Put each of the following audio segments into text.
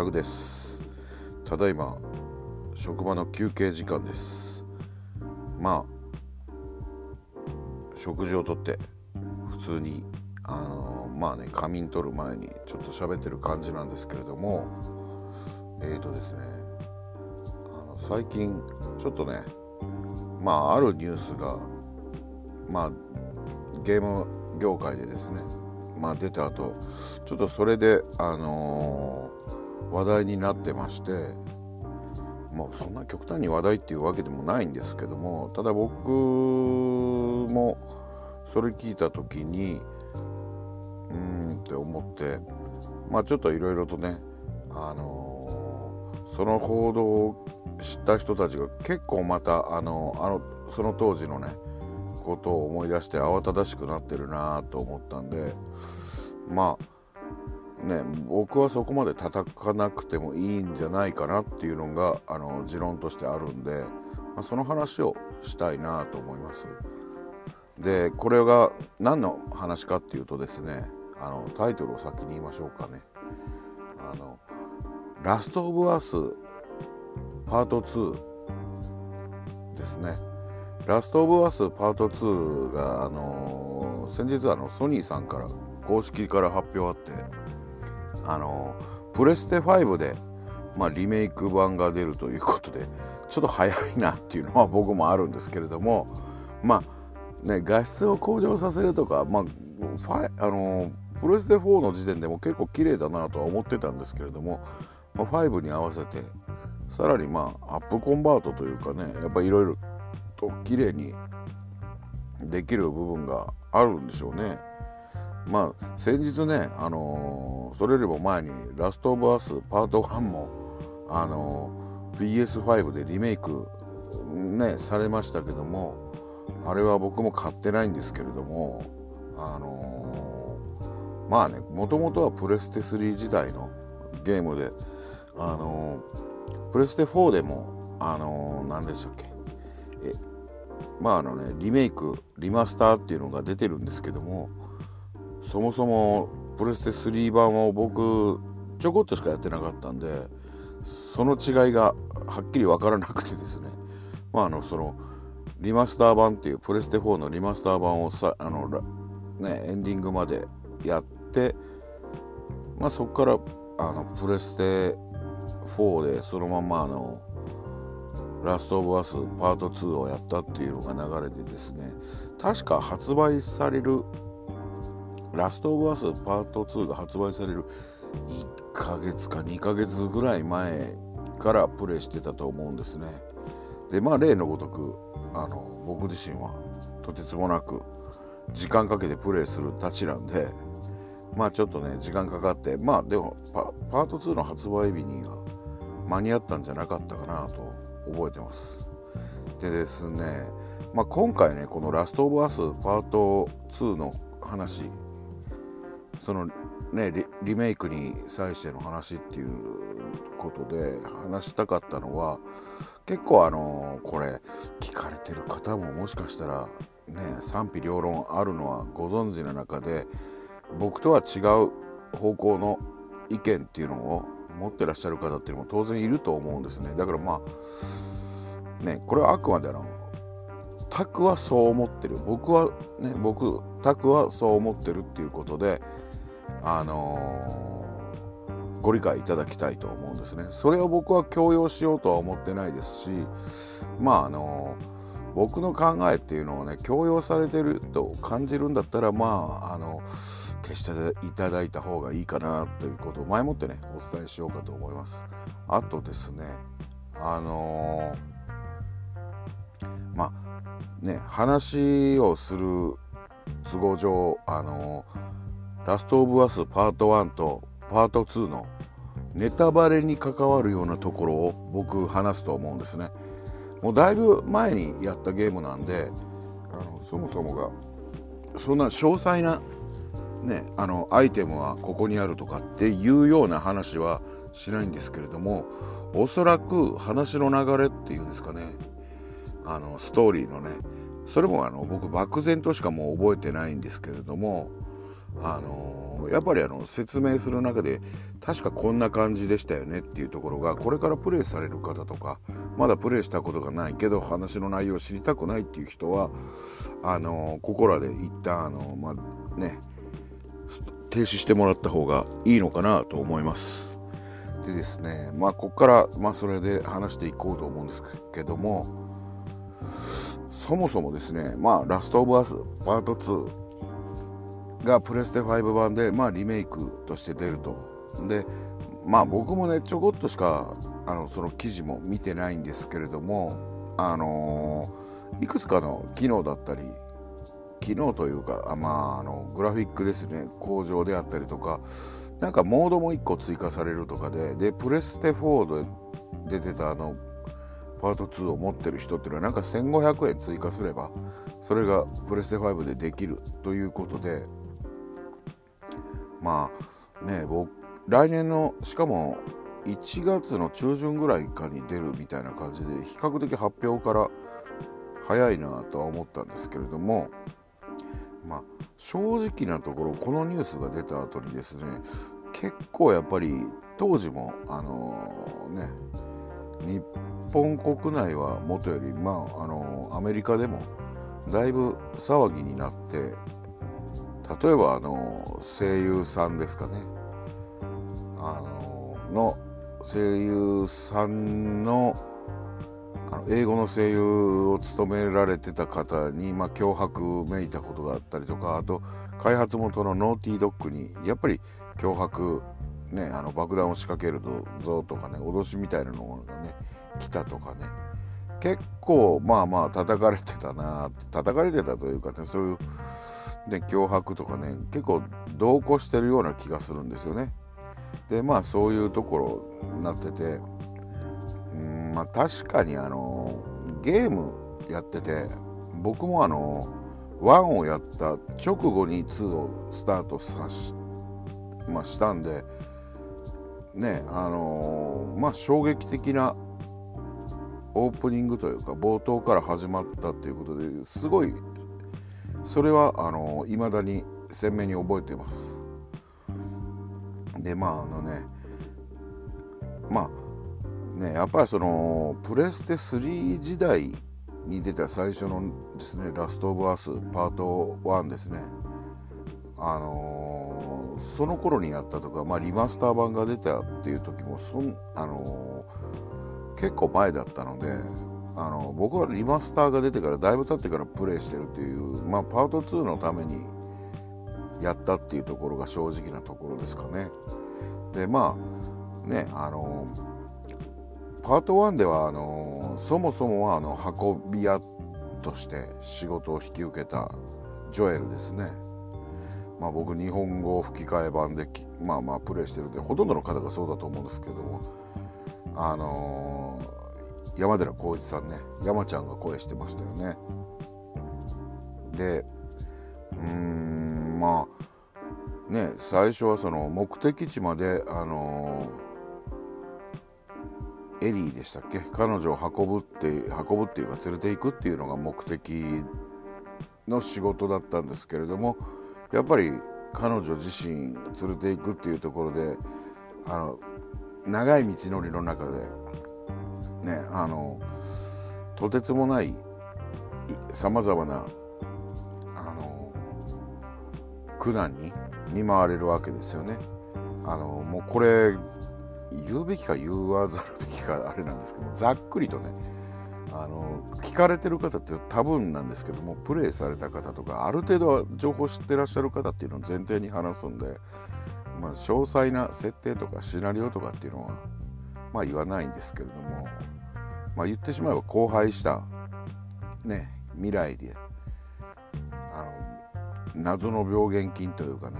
タグです。ただいま職場の休憩時間です。まあ食事をとって普通にあのまあね仮眠取る前にちょっと喋ってる感じなんですけれどもえーとですねあの最近ちょっとねまああるニュースがまあゲーム業界でですねまあ出た後ちょっとそれであのー、話題になってましてまあそんな極端に話題っていうわけでもないんですけどもただ僕もそれ聞いた時にうんって思ってまあちょっといろいろとねあのー、その報道を知った人たちが結構またあのあのその当時のねことを思い出して慌ただしくなってるなと思ったんでまあね僕はそこまで叩かなくてもいいんじゃないかなっていうのがあの持論としてあるんで、まあ、その話をしたいなと思います。でこれが何の話かっていうとですねあのタイトルを先に言いましょうかね。あのラスト・オブ・アスパート2ですね。ラスト・オブ・アスパート2が、あのー、先日あのソニーさんから公式から発表あって、あの、プレステ5で、まあ、リメイク版が出るということでちょっと早いなっていうのは僕もあるんですけれどもまあね画質を向上させるとか、まああの、プレステ4の時点でも結構綺麗だなとは思ってたんですけれども、まあ、5に合わせてさらにまあアップコンバートというかねやっぱいろいろと綺麗にできる部分があるんでしょうね。まあ先日ね、あのー、それよりも前に「ラスト・オブ・アスパート1も」あのー、PS5 でリメイクねされましたけどもあれは僕も買ってないんですけれどもあのー、まあねもともとはプレステ3時代のゲームであのプレステ4でもあの何でしたっけえまああのねリメイクリマスターっていうのが出てるんですけどもそもそもプレステ3版を僕ちょこっとしかやってなかったんでその違いがはっきり分からなくてですね。まああのそのリマスター版っていうプレステ4のリマスター版をさあのねエンディングまでやってまあそこからあのプレステ4でそのままあのラストオブアスパート2をやったっていうのが流れてですね。確か発売されるラストオブアスパート2が発売される1ヶ月か2ヶ月ぐらい前からプレイしてたと思うんですねでまあ例のごとくあの僕自身はとてつもなく時間かけてプレイするたちなんでまあちょっとね時間かかってまあでもパート2の発売日には間に合ったんじゃなかったかなと覚えてます。でですね、まあ、今回ねこの「ラスト・オブ・アス」パート2の話そのねリメイクに際しての話っていうことで話したかったのは結構あのこれ聞かれてる方ももしかしたらね賛否両論あるのはご存知の中で僕とは違う方向の意見っていうのを持ってらっしゃる方っていうのも当然いると思うんですね。だからまあねこれはあくまであのタクはそう思ってる。僕はね僕タクはそう思ってるっていうことであのー、ご理解いただきたいと思うんですね。それを僕は強要しようとは思ってないですしまああのー、僕の考えっていうのをね強要されてると感じるんだったらまああのー消していただいた方がいいかなということを前もってねお伝えしようかと思います。あとですねあのー、まあね話をする都合上あのー、ラストオブアスパート1とパート2のネタバレに関わるようなところを僕話すと思うんですね。もうだいぶ前にやったゲームなんであのそもそもがそんな詳細なね、あのアイテムはここにあるとかっていうような話はしないんですけれどもおそらく話の流れっていうんですかねあのストーリーのねそれもあの僕漠然としかもう覚えてないんですけれどもあのやっぱりあの説明する中で確かこんな感じでしたよねっていうところがこれからプレイされる方とかまだプレイしたことがないけど話の内容を知りたくないっていう人はあのここらで一旦あの、まあね、停止してもらった方がいいのかなと思います。でですねまあここから、まあ、それで話していこうと思うんですけどもそもそもですねまあラストオブアスパート2がプレステ5版で、まあ、リメイクとして出ると。でまあ僕もねちょこっとしかあのその記事も見てないんですけれどもあのー、いくつかの機能だったり機能というかあまああのグラフィックですね。向上であったりとかなんかモードも1個追加されるとかででプレステ4で出てたあのパート2を持ってる人っていうのはなんか1500円追加すればそれがプレステ5でできるということでまあね僕来年のしかも1月の中旬ぐらいかに出るみたいな感じで比較的発表から早いなとは思ったんですけれどもまあ正直なところこのニュースが出た後にですね結構やっぱり当時もあのー、ね日本国内はもとより、まあ、あのアメリカでもだいぶ騒ぎになって例えばあの声優さんですかね。あのの声優さんのあの英語の声優を務められてた方に、まあ、脅迫めいたことがあったりとかあと開発元のノーティードッグにやっぱり脅迫ね、あの爆弾を仕掛けるぞとかね脅しみたいなのがね来たとかね。結構まあまあ叩かれてたな叩かれてたというかねそういう、ね、脅迫とかね結構同行してるような気がするんですよね。でまあそういうところになっててうんまあ確かにあのゲームやってて僕もあの1をやった直後に2をスタートさし、まあ、したんでねあの、まあ衝撃的なオープニングというか冒頭から始まったっていうことですごいそれはあの、未だに鮮明に覚えています。でまああのねまあねやっぱりそのプレステ3時代に出た最初のですねラストオブアースパート1ですね。あのー、その頃にやったとか、まあ、リマスター版が出たっていう時もそん、あのー、結構前だったので、あの、僕はリマスターが出てからだいぶ経ってからプレイしてるっていう、まあ、パート2のためにやったっていうところが正直なところですかね。でまあねあのパート1ではあのそもそもはあの運び屋として仕事を引き受けたジョエルですね。まあ、僕日本語吹き替え版でまあまあプレイしてるんでほとんどの方がそうだと思うんですけどもあの、山寺宏一さんね山ちゃんが声してましたよね。でうんまあね最初はその目的地まであのー、エリーでしたっけ？彼女を運ぶって運ぶっていうか連れていくっていうのが目的の仕事だったんですけれどもやっぱり彼女自身連れていくっていうところであの長い道のりの中でねあのとてつもないさまざまなあの苦難に見舞われるわけですよね。あのもうこれ言うべきか言わざるべきかあれなんですけどざっくりとねあの聞かれてる方って多分なんですけどもプレイされた方とかある程度は情報知ってらっしゃる方っていうのを前提に話すんで、まあ、詳細な設定とかシナリオとかっていうのはまあ言わないんですけれども、まあ、言ってしまえば荒廃したね未来であの謎の病原菌というかね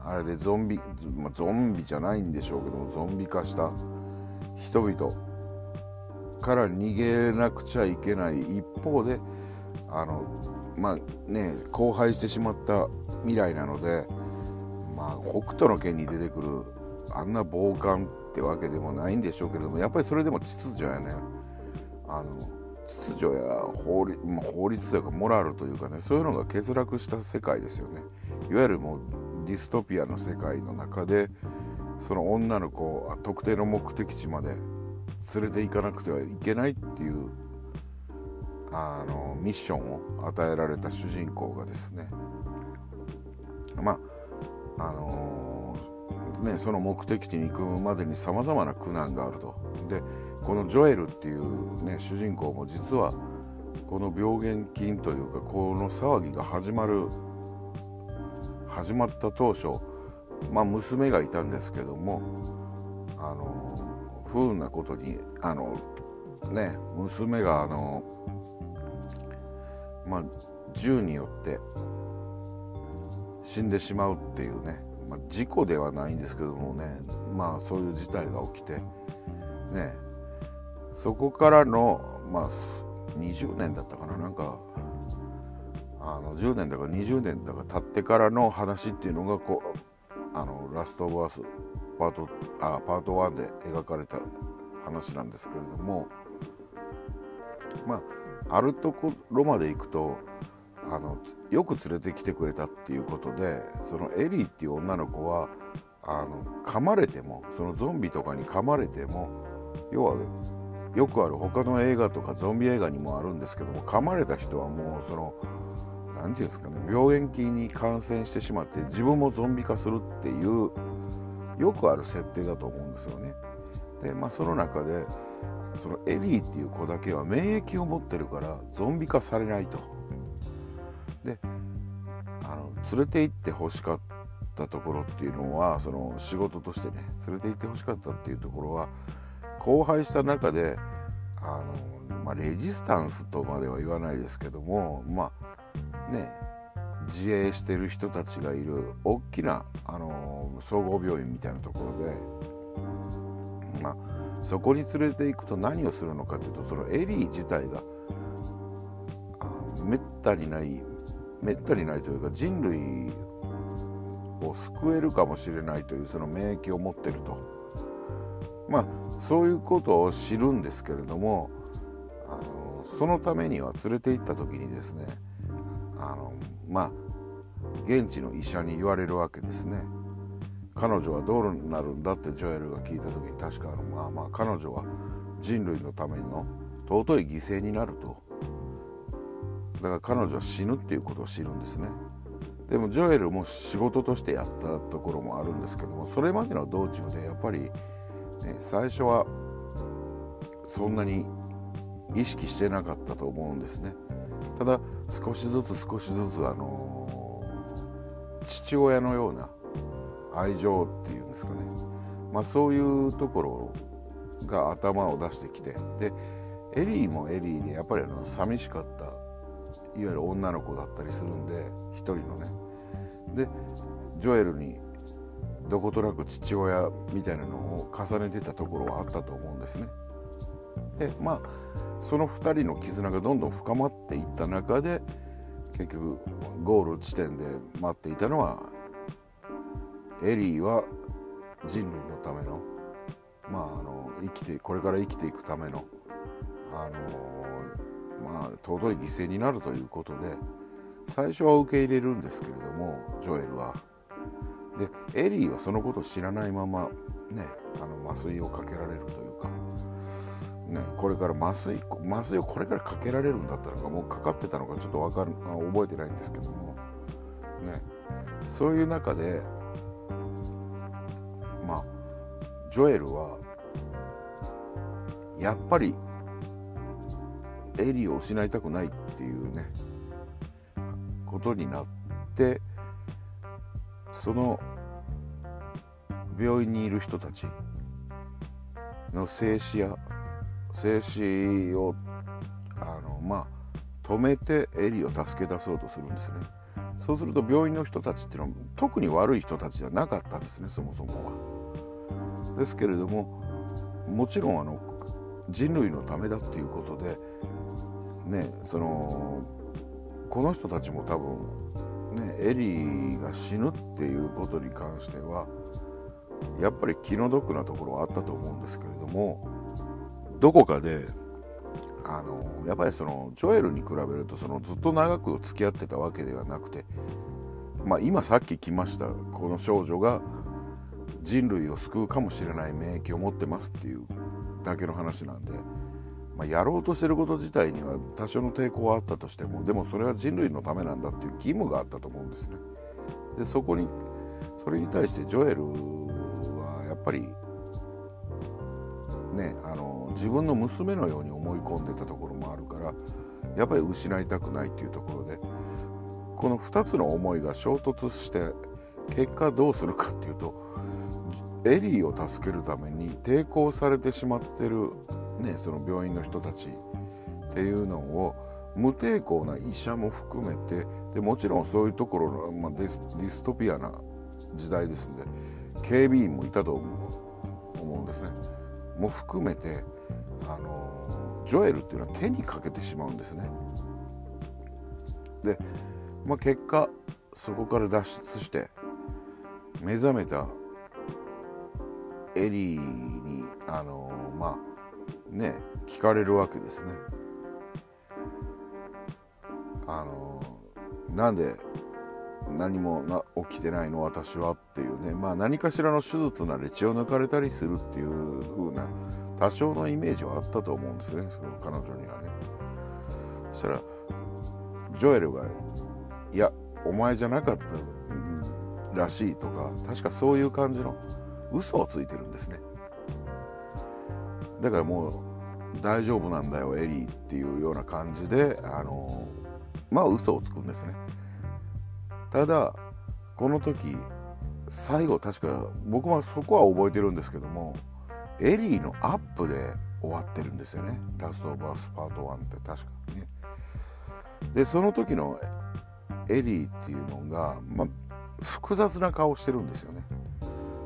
あれでゾンビ、まあ、ゾンビじゃないんでしょうけどもゾンビ化した人々から逃げなくちゃいけない一方であのまあね荒廃してしまった未来なので、まあ、北斗の拳に出てくるあんな暴漢ってわけでもないんでしょうけどもやっぱりそれでも秩序やね。あの秩序や法律,、まあ、法律というかモラルというかねそういうのが欠落した世界ですよね。いわゆるもうディストピアの世界の中でその女の子を特定の目的地まで連れて行かなくてはいけないっていうあのミッションを与えられた主人公がですね。まああのー、ねその目的地に行くまでにさまざまな苦難があると。でこのジョエルっていう、ね、主人公も実はこの病原菌というかこの騒ぎが始まる始まった当初、まあ、娘がいたんですけどもあの不運なことにあのね娘があのまあ銃によって死んでしまうっていうね、まあ、事故ではないんですけどもねまあそういう事態が起きてねそこからのまあ20年だったかななんかあの10年だか20年だか経ってからの話っていうのがこうあのラスト・オブ・アスパートあパート1で描かれた話なんですけれどもまああるところまで行くとあのよく連れてきてくれたっていうことでそのエリーっていう女の子はあの噛まれてもそのゾンビとかに噛まれても要はよくある他の映画とかゾンビ映画にもあるんですけども噛まれた人はもうその何て言うんですかね病原菌に感染してしまって自分もゾンビ化するっていうよくある設定だと思うんですよね。でまあその中でそのエリーっていう子だけは免疫を持ってるからゾンビ化されないと。であの連れて行ってほしかったところっていうのはその仕事としてね連れて行ってほしかったっていうところは荒廃した中であの、まあ、レジスタンスとまでは言わないですけどもまあね自営してる人たちがいる大きなあの総合病院みたいなところで、まあ、そこに連れていくと何をするのかというとそのエリー自体がめったにないめったにないというか人類を救えるかもしれないというその免疫を持ってると。まあそういうことを知るんですけれどもあのそのためには連れて行った時にですねあのまあ現地の医者に言われるわけですね彼女はどうなるんだってジョエルが聞いた時に確かあのまあまあ彼女は人類のための尊い犠牲になるとだから彼女は死ぬっていうことを知るんですね。でもジョエルも仕事としてやったところもあるんですけどもそれまでの道中でやっぱりね、最初はそんなに意識してなかったと思うんですね。ただ少しずつ少しずつあの父親のような愛情っていうんですかね、まあ、そういうところが頭を出してきてでエリーもエリーでやっぱりあの寂しかったいわゆる女の子だったりするんで一人のねでジョエルにどことなく父親みたいなのを重ねてたところはあったと思うんですね。でまあその2人の絆がどんどん深まっていった中で結局ゴール地点で待っていたのはエリーは人類のためのまああの生きてこれから生きていくためのあの尊い犠牲になるということで最初は受け入れるんですけれどもジョエルは。でエリーはそのことを知らないままねあの麻酔をかけられるというか、ね、これから麻酔麻酔をこれからかけられるんだったのかもうかかってたのかちょっと分かる覚えてないんですけども、ね、そういう中でまあジョエルはやっぱりエリーを失いたくないっていうねことになってその病院にいる人たちの静止や静止をあのまあ止めてエリーを助け出そうとするんですね。そうすると病院の人たちっていうのは特に悪い人たちじゃなかったんですねそもそもは。ですけれどももちろんあの人類のためだっていうことでねそのこの人たちも多分ね、エリーが死ぬっていうことに関してはやっぱり気の毒なところはあったと思うんですけれどもどこかであのやっぱりそのジョエルに比べるとそのずっと長く付き合ってたわけではなくてまあ今さっき来ましたこの少女が人類を救うかもしれない免疫を持ってますっていうだけの話なんで、まあ、やろうとしてること自体には多少の抵抗はあったとしてもでもそれは人類のためなんだっていう義務があったと思うんですね。でそこにそれに対してジョエルはやっぱりねあの自分の娘のように思い込んでたところもあるからやっぱり失いたくないっていうところでこの2つの思いが衝突して結果どうするかっていうとエリーを助けるために抵抗されてしまってる、ね、その病院の人たちっていうのを無抵抗な医者も含めてでもちろんそういうところの、まあ、ディストピアな時代ですんで警備員もいたと思うんですね。も含めてあのジョエルっていうのは手にかけてしまうんですね。で、まあ、結果そこから脱出して目覚めたエリーにあのまあね聞かれるわけですね。あのなんで何もな起きてないの？私はっていうね、まあ、何かしらの手術なり血を抜かれたりするっていう風な多少のイメージはあったと思うんですね。その彼女にはね。そしたらジョエルが「いやお前じゃなかったらしい」とか確かそういう感じの嘘をついてるんですね。だからもう大丈夫なんだよエリーっていうような感じであのまあ嘘をつくんですね。ただこの時最後確か僕はそこは覚えてるんですけどもエリーのアップで終わってるんですよね。ラストバースパート1って確か。にね。でその時のエリーっていうのが、まあ、複雑な顔してるんですよね。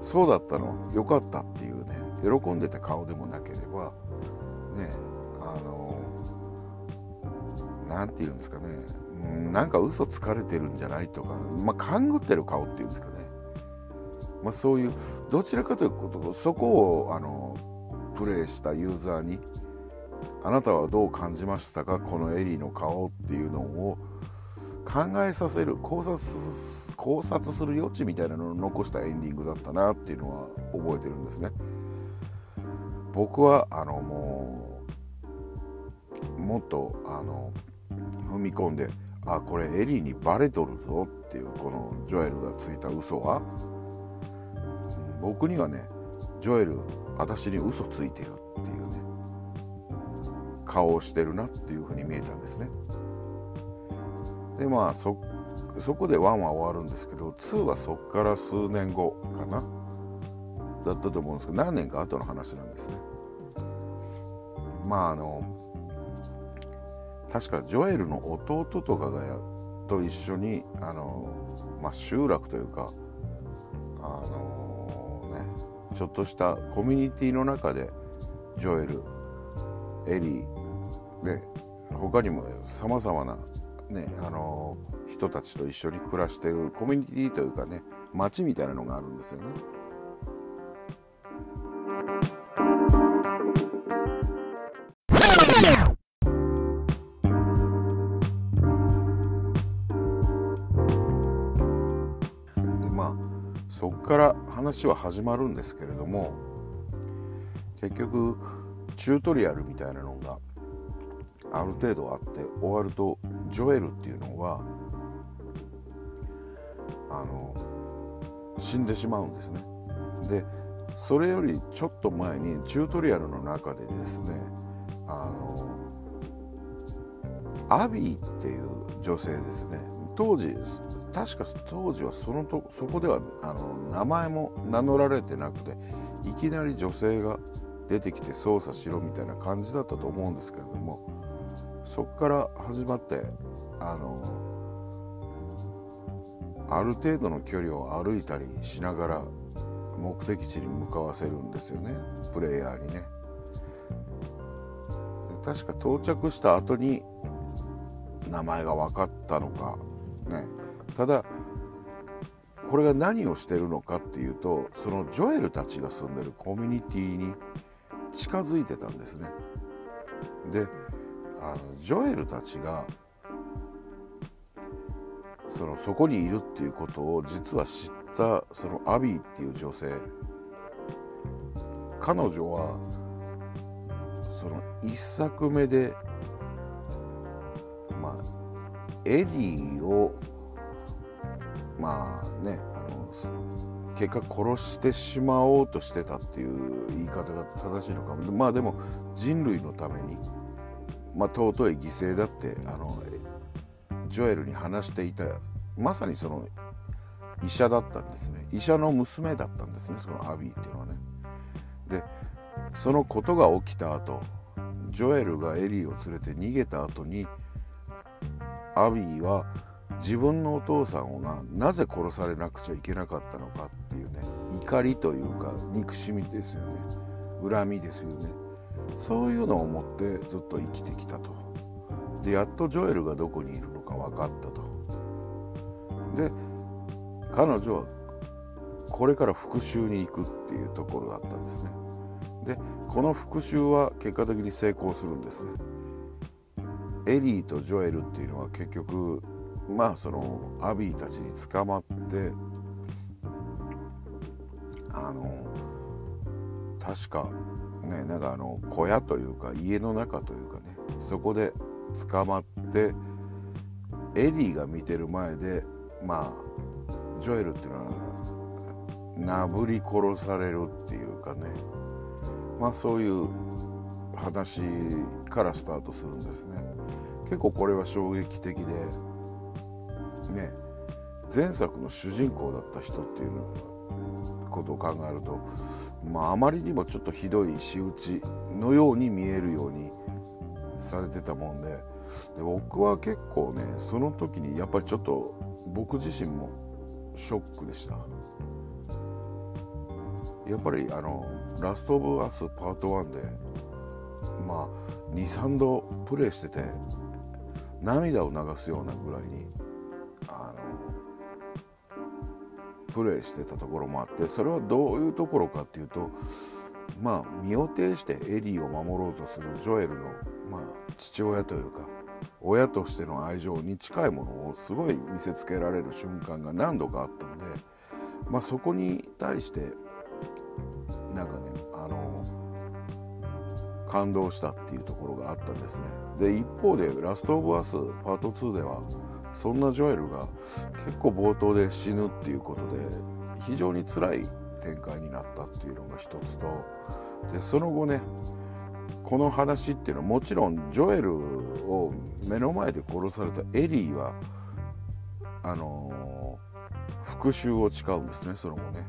そうだったのよかったっていうね。喜んでた顔でもなければねあの何て言うんですかね。なんか嘘つかれてるんじゃないとか、まあ、勘ぐってる顔っていうんですかね、まあ、そういうどちらかというとそこをあのプレイしたユーザーにあなたはどう感じましたか？このエリーの顔っていうのを考えさせる考察考察する余地みたいなのを残したエンディングだったなっていうのは覚えてるんですね。僕はあのもうもっとあの踏み込んであこれエリーにバレとるぞっていうこのジョエルがついた嘘は僕にはねジョエル私に嘘ついてるっていうね顔をしてるなっていうふうに見えたんですね。でまあそこで1は終わるんですけど2はそっから数年後かな。だったと思うんですけど何年か後の話なんですねまああの確かジョエルの弟とかがやと一緒にあの、まあ、集落というかあのねちょっとしたコミュニティの中でジョエルエリーで他にもさまざまな、ね、あの人たちと一緒に暮らしてるコミュニティというかね町みたいなのがあるんですよね。話は始まるんですけれども結局チュートリアルみたいなのがある程度あって終わるとジョエルっていうのはあの死んでしまうんですね。でそれよりちょっと前にチュートリアルの中でですねあのアビーっていう女性ですね当時確か当時はそのとそこではあの名前も名乗られてなくていきなり女性が出てきて操作しろみたいな感じだったと思うんですけれどもそこから始まってあのある程度の距離を歩いたりしながら目的地に向かわせるんですよねプレイヤーにね。確か到着した後に名前が分かったのかね。ただこれが何をしてるのかっていうとそのジョエルたちが住んでるコミュニティに近づいてたんですね。であのジョエルたちがそのそこにいるっていうことを実は知ったそのアビーっていう女性彼女はその1作目でまあエリーをまあねあの結果殺してしまおうとしてたっていう言い方が正しいのかもまあでも人類のために、まあ、尊い犠牲だってあのジョエルに話していたまさにその医者だったんですね医者の娘だったんですねそのアビーっていうのはね。でそのことが起きた後ジョエルがエリーを連れて逃げた後にアビーは自分のお父さんがなぜ殺されなくちゃいけなかったのかっていうね怒りというか憎しみですよね。恨みですよね。そういうのを持ってずっと生きてきたと。でやっとジョエルがどこにいるのか分かったと。で彼女はこれから復讐に行くっていうところだったんですね。でこの復讐は結果的に成功するんですね。エリーとジョエルっていうのは結局まあそのアビーたちに捕まってあの確かねなんかあの小屋というか家の中というかねそこで捕まってエリーが見てる前でまあジョエルっていうのはなぶり殺されるっていうかねまあそういう話からスタートするんですね。結構これは衝撃的でね前作の主人公だった人っていうことを考えると、まあ、あまりにもちょっとひどい仕打ちのように見えるようにされてたもんでで僕は結構ねその時にやっぱりちょっと僕自身もショックでした。やっぱりあの「ラスト・オブ・アス」パート1でまあ23度プレイしてて涙を流すようなぐらいにあのプレイしてたところもあってそれはどういうところかっていうとまあ身を挺してエリーを守ろうとするジョエルの、まあ、父親というか親としての愛情に近いものをすごい見せつけられる瞬間が何度かあったので、まあ、そこに対してなんかね感動したっていうところがあったんですね。で一方で「ラスト・オブ・アス」パート2ではそんなジョエルが結構冒頭で死ぬっていうことで非常に辛い展開になったっていうのが一つとでその後ねこの話っていうのはもちろんジョエルを目の前で殺されたエリーはあのー、復讐を誓うんですねその後ね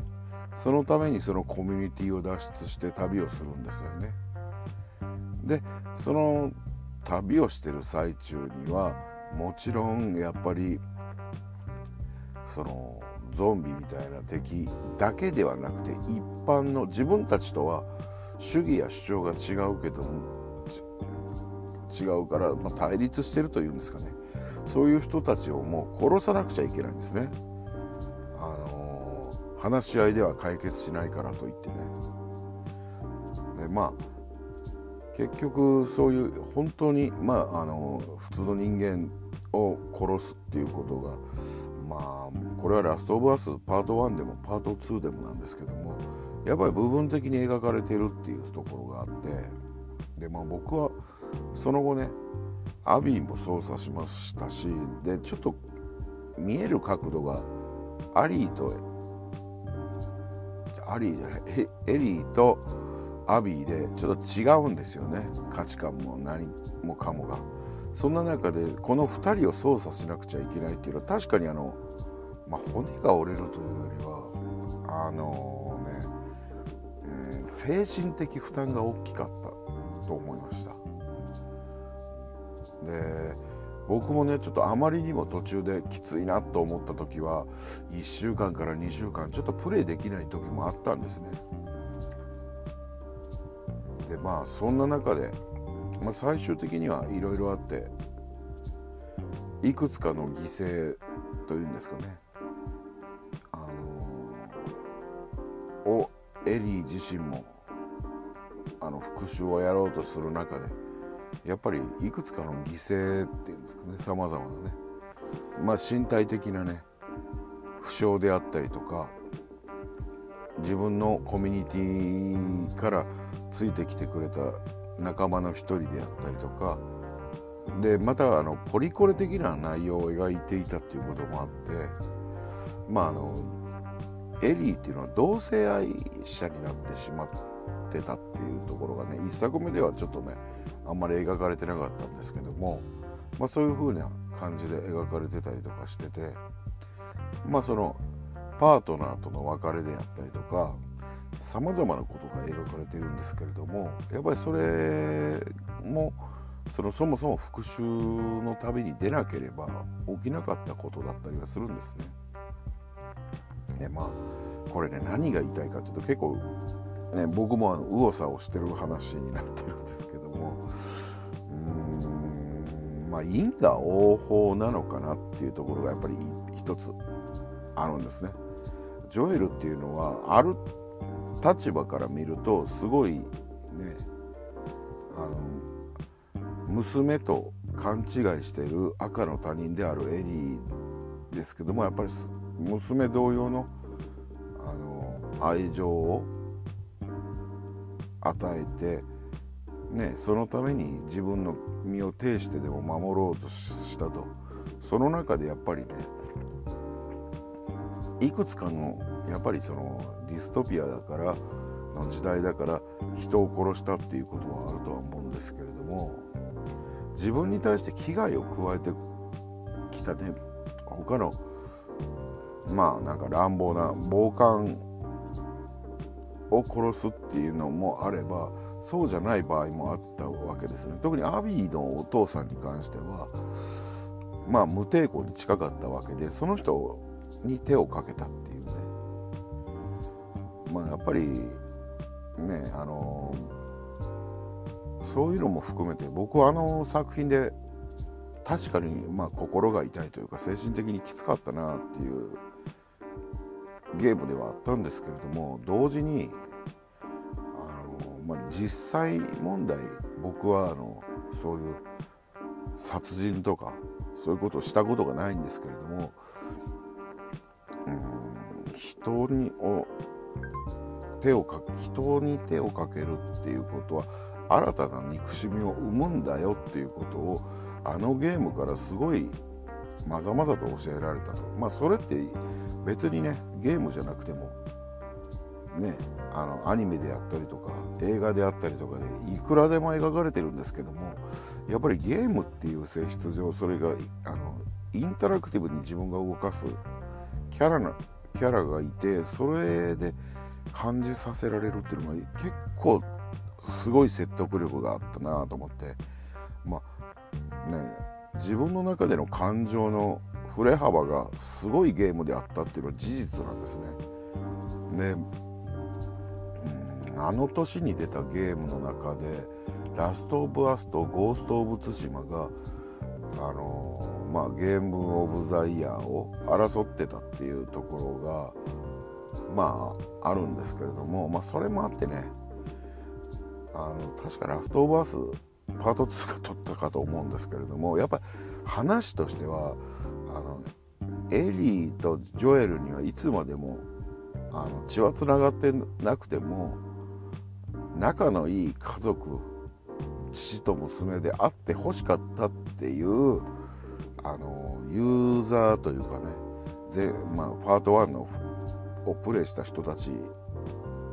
そのためにそのコミュニティを脱出して旅をするんですよねでその旅をしてる最中にはもちろんやっぱりそのゾンビみたいな敵だけではなくて一般の自分たちとは主義や主張が違うけども違うから、まあ、対立してるというんですかねそういう人たちをもう殺さなくちゃいけないんですね。あのー、話し合いでは解決しないからといってね。でまあ結局そういう本当にまああの普通の人間を殺すっていうことがまあこれは「ラスト・オブ・アス」パート1でもパート2でもなんですけどもやっぱり部分的に描かれてるっていうところがあってでまあ僕はその後ねアビーも操作しましたしでちょっと見える角度がアリーとアリーじゃないエリーとアビーでちょっと違うんですよね価値観も何もかもが。そんな中でこの2人を操作しなくちゃいけないっていうのは確かにあの、まあ、骨が折れるというよりはあのね、うん、精神的負担が大きかったと思いました。で僕もねちょっとあまりにも途中できついなと思った時は1週間から2週間ちょっとプレイできない時もあったんですね。でまあそんな中でまあ、最終的にはいろいろあっていくつかの犠牲というんですかねあのー、をエリー自身もあの復讐をやろうとする中でやっぱりいくつかの犠牲っていうんですかねさまざまなね。まあ、身体的なね負傷であったりとか自分のコミュニティからついてきてくれた仲間の一人であったりとかでまたあのポリコレ的な内容を描いていたっていうこともあってまああのエリーっていうのは同性愛者になってしまってたっていうところがね一作目ではちょっとねあんまり描かれてなかったんですけども、まあ、そういう風な感じで描かれてたりとかしててまあそのパートナーとの別れであったりとかさまざまなことが描かれているんですけれどもやっぱりそれもそのそもそも復讐の旅に出なければ起きなかったことだったりはするんですね。でまあこれね何が言いたいかというと結構、ね、僕もあの右往左往してる話になってるんですけどもうんまあ因果応報なのかなっていうところがやっぱり一つあるんですね。ジョエルっていうのはある立場から見るとすごいねあの娘と勘違いしている赤の他人であるエリーですけどもやっぱり娘同様のあの愛情を与えて、ね、そのために自分の身を挺してでも守ろうとしたと。その中でやっぱりねいくつかのやっぱりそのディストピアだからの時代だから人を殺したっていうことはあるとは思うんですけれども自分に対して危害を加えてきたね他のまあなんか乱暴な暴漢を殺すっていうのもあればそうじゃない場合もあったわけですね。特にアビーのお父さんに関してはまあ無抵抗に近かったわけでその人に手をかけたってまあやっぱりねあのそういうのも含めて僕はあの作品で確かにまあ心が痛いというか精神的にきつかったなっていうゲームではあったんですけれども同時にあの、まあ、実際問題僕はあのそういう殺人とかそういうことをしたことがないんですけれどもうん人にを手をか人に手をかけるっていうことは新たな憎しみを生むんだよっていうことをあのゲームからすごいまざまざと教えられたとまあそれって別にねゲームじゃなくてもねあのアニメであったりとか映画であったりとかでいくらでも描かれてるんですけどもやっぱりゲームっていう性質上それがあのインタラクティブに自分が動かすキャラなキャラがいてそれで感じさせられるっていうのが結構すごい説得力があったなと思ってまあね自分の中での感情の振れ幅がすごいゲームであったっていうのは事実なんですね。で、あの年に出たゲームの中で「ラスト・オブ・アス」と「ゴースト・オブ・ツシマが」あのまあ、ゲーム・オブ・ザ・イヤーを争ってたっていうところがまああるんですけれども、まあ、それもあってねあの確かラスト・オブ・アスパート2が取ったかと思うんですけれどもやっぱり話としてはあのエリーとジョエルにはいつまでもあの血はつながってなくても仲のいい家族父と娘であってほしかったっていうあのユーザーというかねぜ、まあ、パート1のをプレイした人たち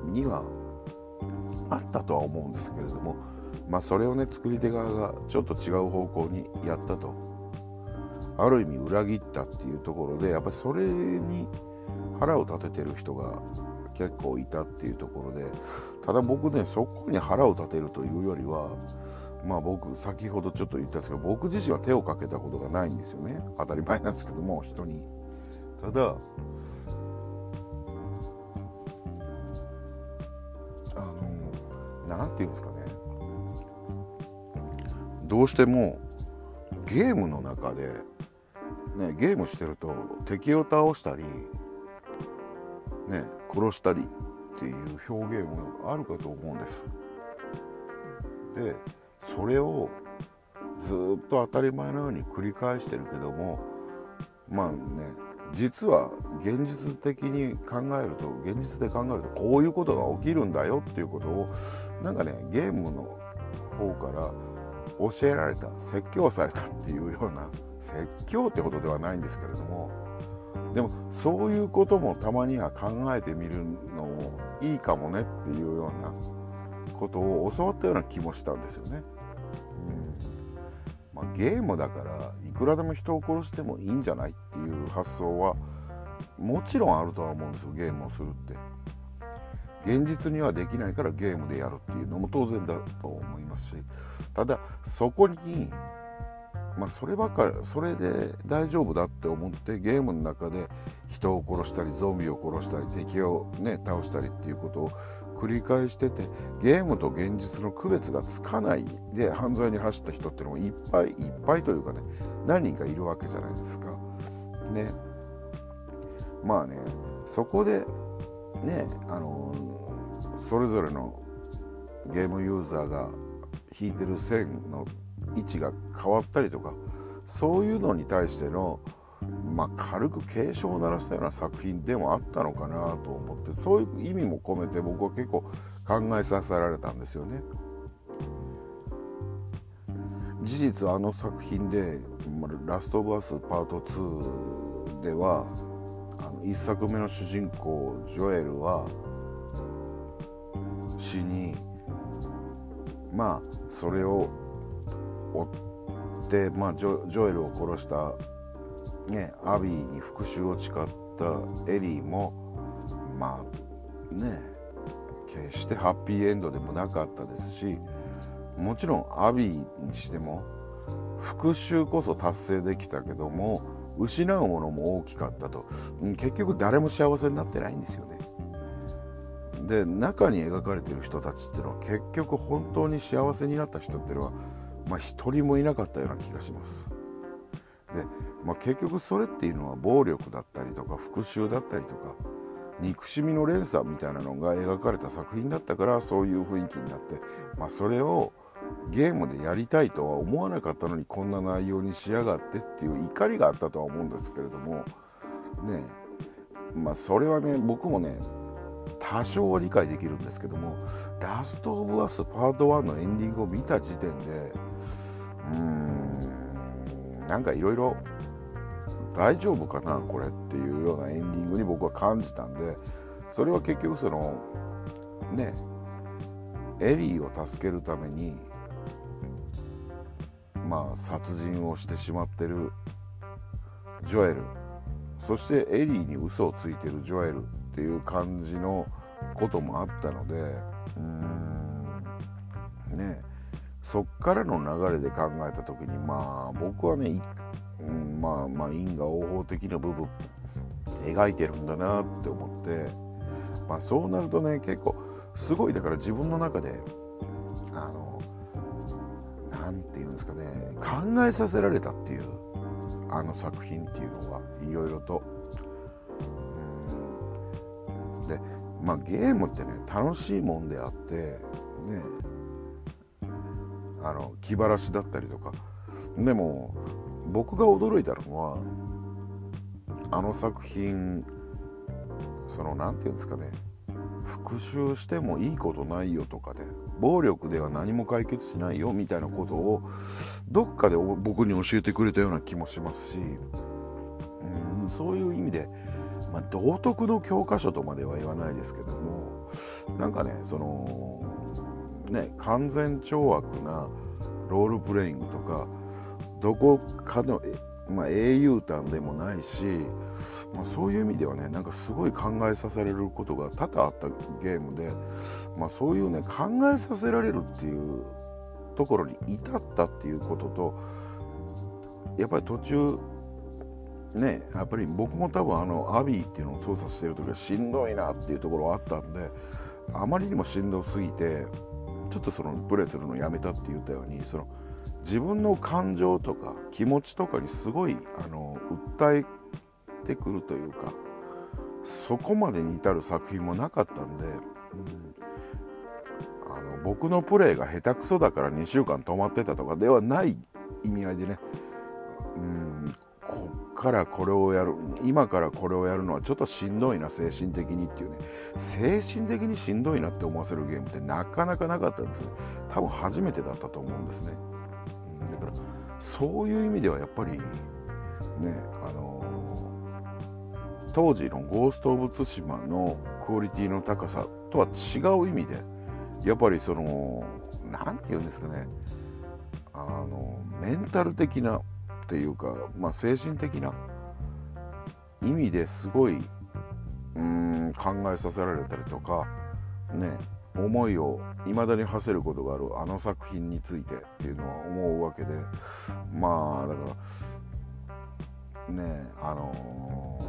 にはあったとは思うんですけれどもまあそれをね作り手側がちょっと違う方向にやったと。ある意味裏切ったっていうところでやっぱりそれに腹を立ててる人が結構いたっていうところでただ僕ねそこに腹を立てるというよりはまあ僕先ほどちょっと言ったんですけど僕自身は手をかけたことがないんですよね。当たり前なんですけども人に。ただ何て言うんですかねどうしてもゲームの中で、ね、ゲームしてると敵を倒したり、ね、殺したりっていう表現もあるかと思うんです。でそれをずっと当たり前のように繰り返してるけどもまあね実は現実的に考えると現実で考えるとこういうことが起きるんだよっていうことをなんかねゲームの方から教えられた説教されたっていうような説教ってことではないんですけれどもでもそういうこともたまには考えてみるのもいいかもねっていうようなことを教わったような気もしたんですよね。うんまあ、ゲームだからいくらでも人を殺してもいいんじゃないっていう発想はもちろんあるとは思うんですよゲームをするって。現実にはできないからゲームでやるっていうのも当然だと思いますしただそこにまあ、そればっかりそれで大丈夫だって思ってゲームの中で人を殺したりゾンビを殺したり敵をね倒したりっていうことを繰り返しててゲームと現実の区別がつかないで犯罪に走った人っていうのもいっぱいいっぱいというかね何人かいるわけじゃないですか。ねまあねそこでねあのそれぞれのゲームユーザーが引いてる線の位置が変わったりとかそういうのに対しての、まあ、軽く警鐘を鳴らしたような作品でもあったのかなと思ってそういう意味も込めて僕は結構考えさせられたんですよね。事実あの作品で「ラスト・オブ・アスパート2」ではあの1作目の主人公ジョエルは死にまあそれを追って、まあ、ジョジョエルを殺した、ね、アビーに復讐を誓ったエリーもまあね決してハッピーエンドでもなかったですしもちろんアビーにしても復讐こそ達成できたけども失うものも大きかったと結局誰も幸せになってないんですよね。で中に描かれてる人たちっていうのは結局本当に幸せになった人っていうのはまあ、一人もいなかったような気がします。で、まあ、結局それっていうのは暴力だったりとか復讐だったりとか憎しみの連鎖みたいなのが描かれた作品だったからそういう雰囲気になって、まあ、それをゲームでやりたいとは思わなかったのにこんな内容にしやがってっていう怒りがあったとは思うんですけれどもねまあそれはね僕もね多少は理解できるんですけども「ラスト・オブ・アス」パート1のエンディングを見た時点でうーんなんかいろいろ大丈夫かなこれっていうようなエンディングに僕は感じたんでそれは結局そのねエリーを助けるためにまあ殺人をしてしまってるジョエルそしてエリーに嘘をついてるジョエルっていう感じのこともあったのでうんねそっからの流れで考えた時にまあ僕はね一、うん、まあまあ因果応報的な部分描いてるんだなって思って。まあそうなるとね結構すごいだから自分の中であの何て言うんですかね考えさせられたっていうあの作品っていうのはいろいろと。でまあゲームってね楽しいもんであってねあの気晴らしだったりとか。でも僕が驚いたのはあの作品その何て言うんですかね復讐してもいいことないよとかで暴力では何も解決しないよみたいなことをどっかで僕に教えてくれたような気もしますしうんそういう意味で、まあ、道徳の教科書とまでは言わないですけどもなんかねそのね完全懲悪なロールプレイングとかどこかの、まあ、英雄譚でもないし、まあ、そういう意味ではねなんかすごい考えさせられることが多々あったゲームで、まあ、そういうね考えさせられるっていうところに至ったっていうこととやっぱり途中ねやっぱり僕も多分あのアビーっていうのを操作してる時はしんどいなっていうところはあったんであまりにもしんどすぎてちょっとそのプレイするのやめたって言ったようにその自分の感情とか気持ちとかにすごいあの訴えてくるというかそこまでに至る作品もなかったんで、うん、あの僕のプレイが下手くそだから2週間止まってたとかではない意味合いでね、うん、こっからこれをやる今からこれをやるのはちょっとしんどいな精神的にっていうね精神的にしんどいなって思わせるゲームってなかなかなかったんですね多分初めてだったと思うんですね、そういう意味ではやっぱりねあの、当時の「ゴースト・オブ・ツシマ」のクオリティの高さとは違う意味でやっぱりその何て言うんですかねあのメンタル的なっていうか、まあ、精神的な意味ですごいうん考えさせられたりとかね思いを未だに馳せることがあるあの作品についてっていうのは思うわけでまあだからねあの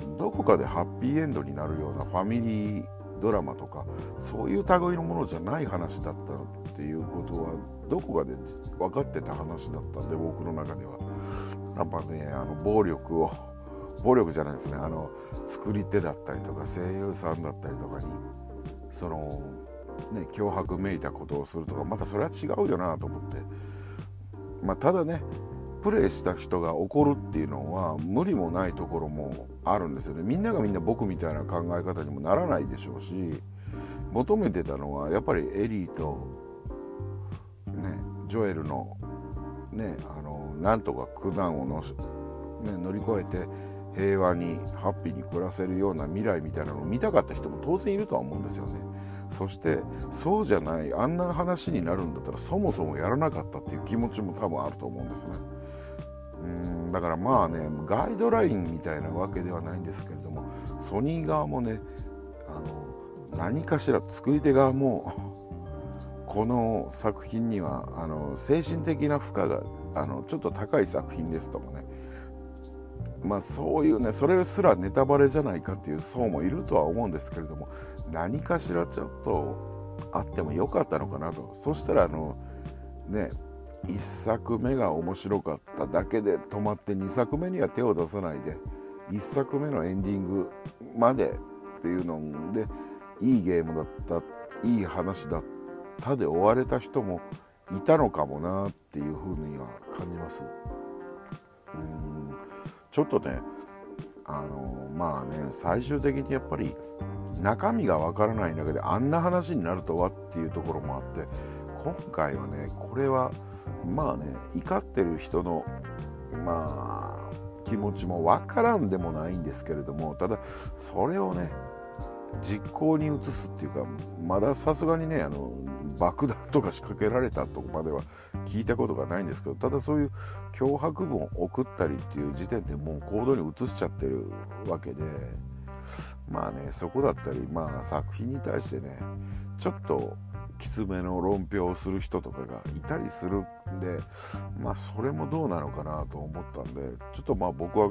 ー、どこかでハッピーエンドになるようなファミリードラマとかそういう類のものじゃない話だったっていうことはどこかで分かってた話だったんで僕の中では。やっぱねあの暴力を暴力じゃないですね。あの作り手だったりとか声優さんだったりとかにそのね脅迫めいたことをするとかまたそれは違うよなと思って。まあただねプレイした人が怒るっていうのは無理もないところもあるんですよね。みんながみんな僕みたいな考え方にもならないでしょうし求めてたのはやっぱりエリーとねジョエルのねあのなんとか苦難をのし、ね、乗り越えて平和にハッピーに暮らせるような未来みたいなのを見たかった人も当然いるとは思うんですよね。そしてそうじゃないあんな話になるんだったらそもそもやらなかったっていう気持ちも多分あると思うんですね。うんだからまあねガイドラインみたいなわけではないんですけれどもソニー側もねあの何かしら作り手側もこの作品にはあの精神的な負荷があのちょっと高い作品ですとかねまあそういうねそれすらネタバレじゃないかっていう層もいるとは思うんですけれども何かしらちょっとあってもよかったのかなとそしたらあのね1作目が面白かっただけで止まって2作目には手を出さないで1作目のエンディングまでっていうのでいいゲームだったいい話だったで追われた人もいたのかもなっていうふうには感じます。ちょっとねあのまあね最終的にやっぱり中身がわからない中であんな話になるとはっていうところもあって今回はねこれはまあね怒ってる人のまあ気持ちもわからんでもないんですけれどもただそれをね実行に移すっていうかまださすがにねあの爆弾とか仕掛けられたとまでは聞いたことがないんですけどただそういう脅迫文を送ったりっていう時点でもう行動に移しちゃってるわけでまあねそこだったりまあ作品に対してねちょっときつめの論評をする人とかがいたりするんでまあそれもどうなのかなと思ったんでちょっとまあ僕は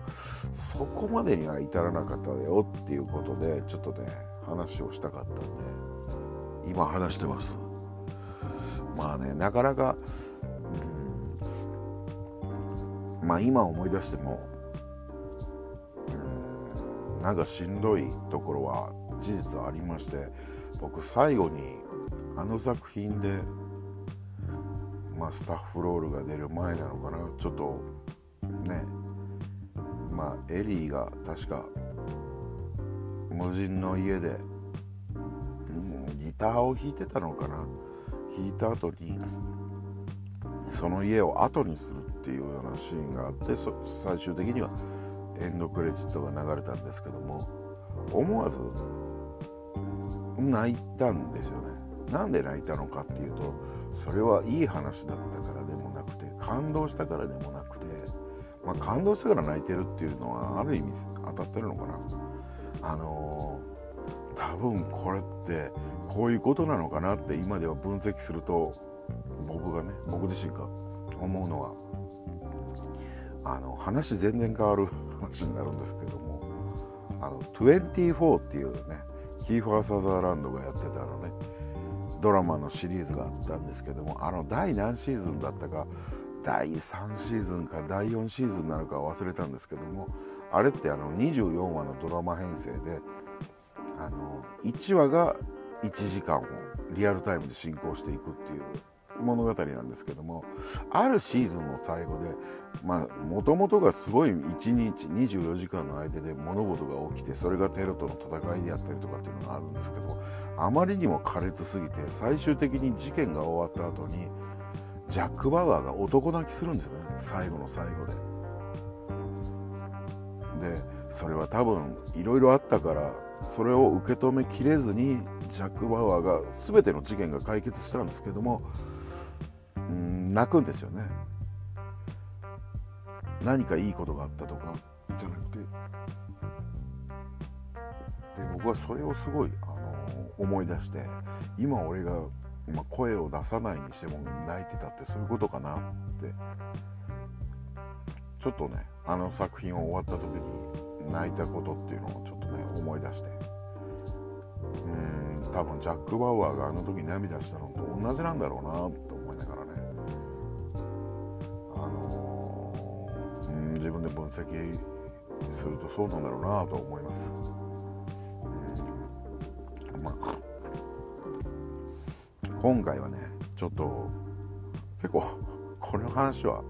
そこまでには至らなかったよっていうことでちょっとね話をしたかったんで今話してます。まあねなかなか、うん、まあ今思い出しても、うん、なんかしんどいところは事実ありまして僕最後にあの作品で、まあ、スタッフロールが出る前なのかな。ちょっとねまあエリーが確か無人の家で、うん、ギターを弾いてたのかな。弾いた後にその家を後にするっていうようなシーンがあって最終的にはエンドクレジットが流れたんですけども思わず泣いたんですよね。なんで泣いたのかっていうとそれはいい話だったからでもなくて感動したからでもなくて、まあ、感動したから泣いてるっていうのはある意味当たってるのかな。あのー、多分これってこういうことなのかなって今では分析すると僕がね僕自身が思うのはあの話全然変わる 話になるんですけどもあの24っていうねキーファー・サザーランドがやってたあのねドラマのシリーズがあったんですけどもあの第何シーズンだったか第3シーズンか第4シーズンなのか忘れたんですけどもあれってあの24話のドラマ編成であの1話が1時間をリアルタイムで進行していくっていう物語なんですけどもあるシーズンの最後でもともとがすごい1日24時間の間で物事が起きてそれがテロとの戦いであったりとかっていうのがあるんですけどあまりにも苛烈すぎて最終的に事件が終わった後にジャック・バウアーが男泣きするんですよね最後の最後で。でそれは多分いろいろあったからそれを受け止めきれずにジャック・バウアーが全ての事件が解決したんですけどもうん泣くんですよね。何かいいことがあったとかじゃなくて。で僕はそれをすごい、あの思い出して今俺が今声を出さないにしても泣いてたってそういうことかなって。ちょっとねあの作品を終わった時に泣いたことっていうのをちょっとね思い出してうん多分ジャック・バウアーがあの時涙したのと同じなんだろうなと思いながらねあのー、うん自分で分析するとそうなんだろうなと思います。うんまあ、今回はねちょっと結構この話は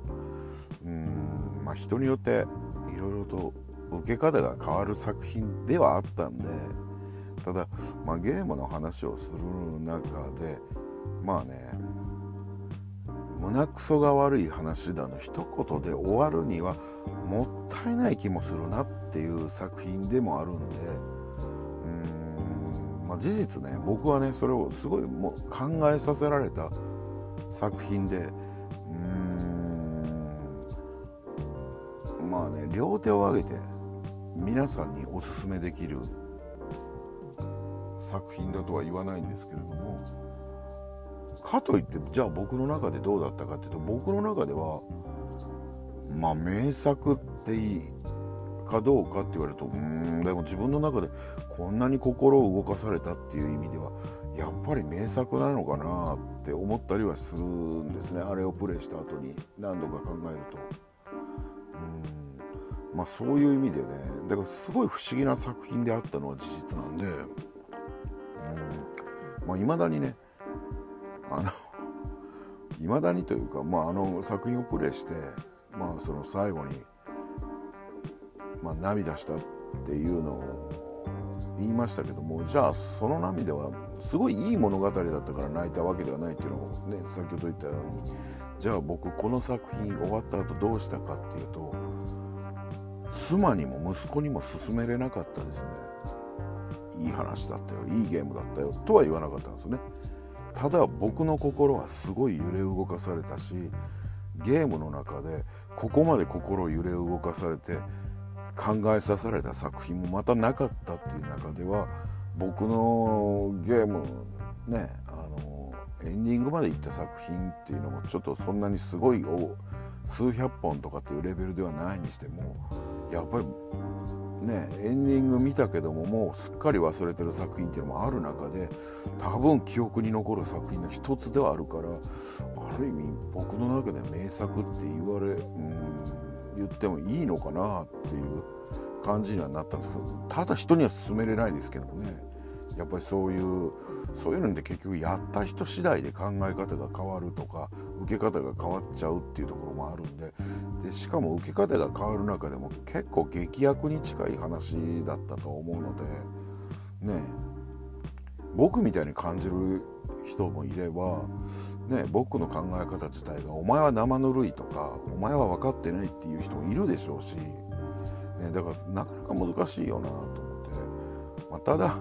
うんまあ人によっていろいろと受け方が変わる作品ではあったんでただ、まあ、ゲームの話をする中でまあね胸くそが悪い話だの一言で終わるにはもったいない気もするなっていう作品でもあるんでうん、まあ、事実ね僕はねそれをすごいもう考えさせられた作品でうんまあね両手を挙げて皆さんにおすすめできる作品だとは言わないんですけれどもかといってじゃあ僕の中でどうだったかっていうと僕の中ではまあ名作っていいかどうかって言われるとうんでも自分の中でこんなに心を動かされたっていう意味ではやっぱり名作なのかなって思ったりはするんですねあれをプレイした後に何度か考えると。まあそういう意味でねだからすごい不思議な作品であったのは事実なんで、うんまあ、未だにねあの未だにというか、まあ、あの作品をプレイして、まあ、その最後に、まあ、涙したっていうのを言いましたけどもじゃあその涙はすごいいい物語だったから泣いたわけではないっていうのをね先ほど言ったようにじゃあ僕この作品終わった後どうしたかっていうと妻にも息子にも勧めれなかったですね。いい話だったよ。いいゲームだったよ。とは言わなかったんですよね。ただ僕の心はすごい揺れ動かされたしゲームの中でここまで心揺れ動かされて考えさされた作品もまたなかったっていう中では僕のゲームねあのエンディングまで行った作品っていうのもちょっとそんなにすごい数百本とかっていうレベルではないにしてもやっぱりねエンディング見たけどももうすっかり忘れてる作品っていうのもある中で多分記憶に残る作品の一つではあるからある意味僕の中で名作って言われうん言ってもいいのかなっていう感じにはなったんですけどただ人には勧めれないですけどね。やっぱりそういうそういうので結局やった人次第で考え方が変わるとか受け方が変わっちゃうっていうところもあるんででしかも受け方が変わる中でも結構劇薬に近い話だったと思うのでね僕みたいに感じる人もいれば、ね、僕の考え方自体が「お前は生ぬるい」とか「お前は分かってない」っていう人もいるでしょうし、ね、だからなかなか難しいよなと思って、まあ、ただ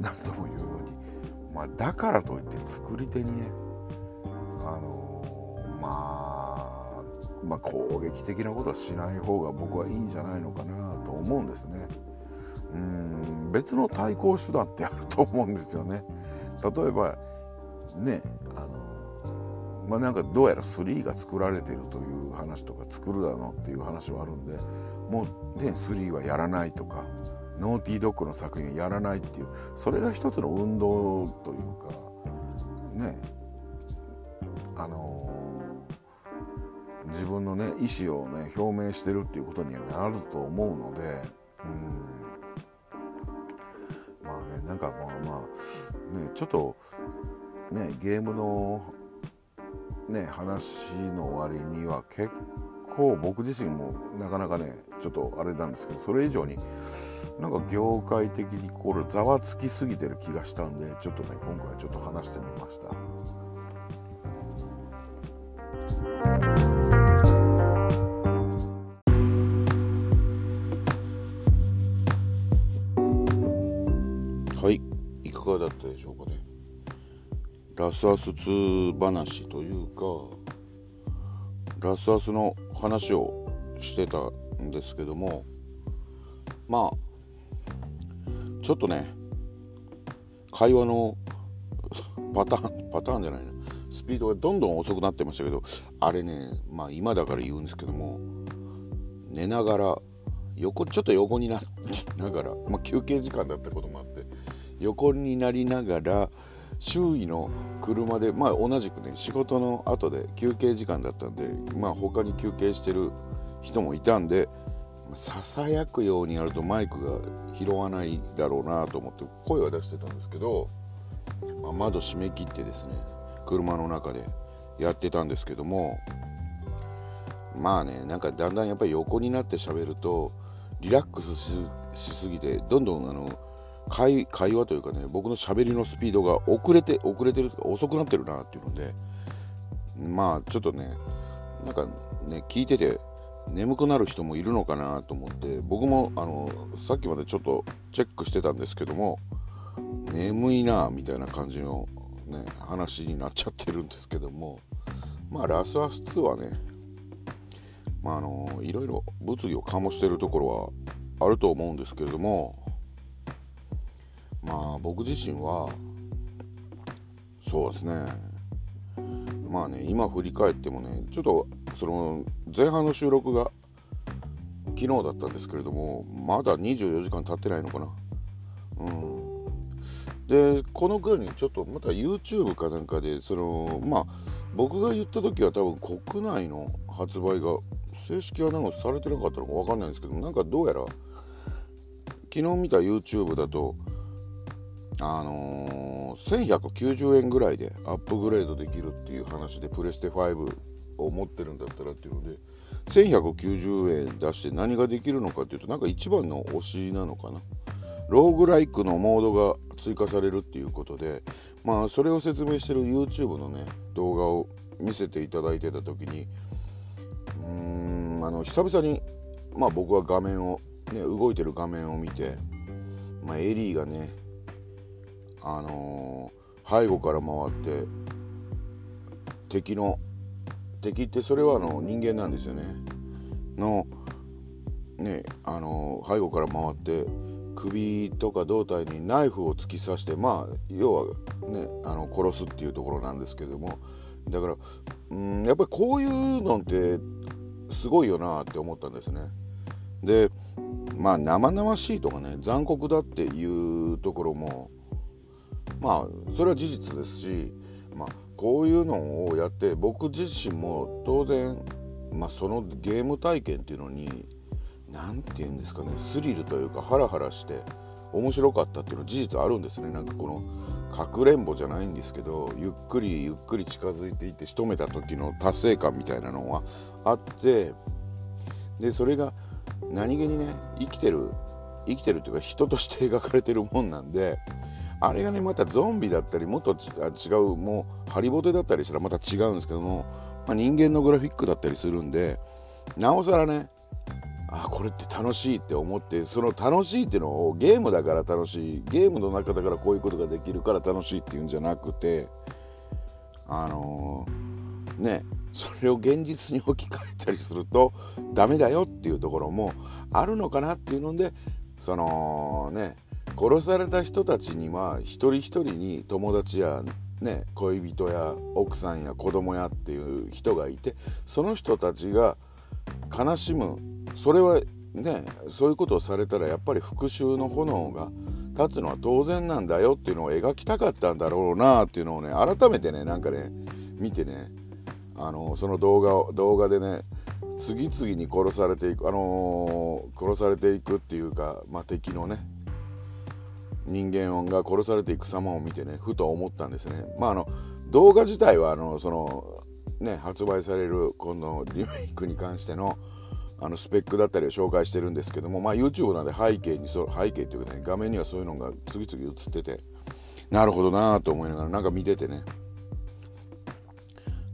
何度も言うように、まあ、だからといって作り手にねあのー、まあまあ攻撃的なことはしない方が僕はいいんじゃないのかなと思うんですね。うん別の対抗手段ってあると思うんですよね。例えばねあのまあなんかどうやら3が作られてるという話とか作るだろうっていう話はあるんでもうね3はやらないとかノーティードッグの作品をやらないっていうそれが一つの運動というかねあのー、自分のね意思をね表明してるっていうことにはなると思うので、うん、まあねなんかまあまあねちょっとねゲームのね話の割には結構僕自身もなかなかねちょっとあれなんですけどそれ以上になんか業界的にこれざわつきすぎてる気がしたんでちょっとね今回ちょっと話してみました。はいいかがだったでしょうかねラスアス2話というかラスアスの話をしてたんですけどもまあちょっとね会話の パターンパターンじゃないな。スピードがどんどん遅くなってましたけどあれねまあ今だから言うんですけども寝ながら横ちょっと横になり ながら、まあ、休憩時間だったこともあって横になりながら周囲の車でまあ同じくね仕事の後で休憩時間だったんでまあ他に休憩してる人もいたんでささやくようにやるとマイクが拾わないだろうなと思って声は出してたんですけど、まあ、窓閉め切ってですね車の中でやってたんですけどもまあねなんかだんだんやっぱり横になって喋るとリラックスしすぎてどんどんあの会会話というかね僕の喋りのスピードが遅れて遅れてる遅くなってるなっていうのでまあちょっとねなんかね聞いてて眠くなる人もいるのかなと思って僕もあのさっきまでちょっとチェックしてたんですけども眠いなみたいな感じの、ね、話になっちゃってるんですけどもまあラスアス2はねまああのいろいろ物議を醸してるところはあると思うんですけれどもまあ僕自身はそうですね。まあね今振り返ってもねちょっとその前半の収録が昨日だったんですけれどもまだ24時間経ってないのかな。うん。でこの間にちょっとまた YouTube かなんかでそのまあ僕が言った時は多分国内の発売が正式アナウンスされてなかったのか分かんないんですけどなんかどうやら昨日見た YouTube だとあのー、1190円ぐらいでアップグレードできるっていう話でプレステ5を持ってるんだったらっていうので1190円出して何ができるのかっていうとなんか一番の推しなのかな。ローグライクのモードが追加されるっていうことでまあそれを説明してる YouTube のね動画を見せていただいてた時にうーんあの久々にまあ僕は画面をね動いてる画面を見てまあエリーがねあのー、背後から回って敵の敵ってそれはあの人間なんですよね。のねあの背後から回って首とか胴体にナイフを突き刺してまあ要はねあの殺すっていうところなんですけども。だからうんやっぱりこういうのってすごいよなって思ったんですね。でまあ生々しいとかね残酷だっていうところもまあそれは事実ですしまあこういうのをやって僕自身も当然、まあ、そのゲーム体験っていうのに何て言うんですかねスリルというかハラハラして面白かったっていうのは事実あるんですね。なんかこのかくれんぼじゃないんですけどゆっくりゆっくり近づいていって仕留めた時の達成感みたいなのはあってでそれが何気にね生きてる生きてるっていうか人として描かれてるもんなんであれがねまたゾンビだったりもっと違うもうハリボテだったりしたらまた違うんですけども、まあ、人間のグラフィックだったりするんでなおさらねあこれって楽しいって思ってその楽しいっていうのをゲームだから楽しいゲームの中だからこういうことができるから楽しいっていうんじゃなくてあのー、ねそれを現実に置き換えたりするとダメだよっていうところもあるのかなっていうのでそのね殺された人たちには一人一人に友達やね恋人や奥さんや子供やっていう人がいてその人たちが悲しむ。それはねそういうことをされたらやっぱり復讐の炎が立つのは当然なんだよっていうのを描きたかったんだろうなっていうのをね改めてねなんかね見てねあのその動画を動画でね次々に殺されていくあのー、殺されていくっていうか、まあ、敵のね人間が殺されていく様を見てねふと思ったんですね。まああの動画自体はあのそのね発売されるこのリメイクに関してのあのスペックだったりを紹介してるんですけども、まあ、YouTube なんで背景にそ背景っていうかね画面にはそういうのが次々映っててなるほどなと思いながらなんか見ててね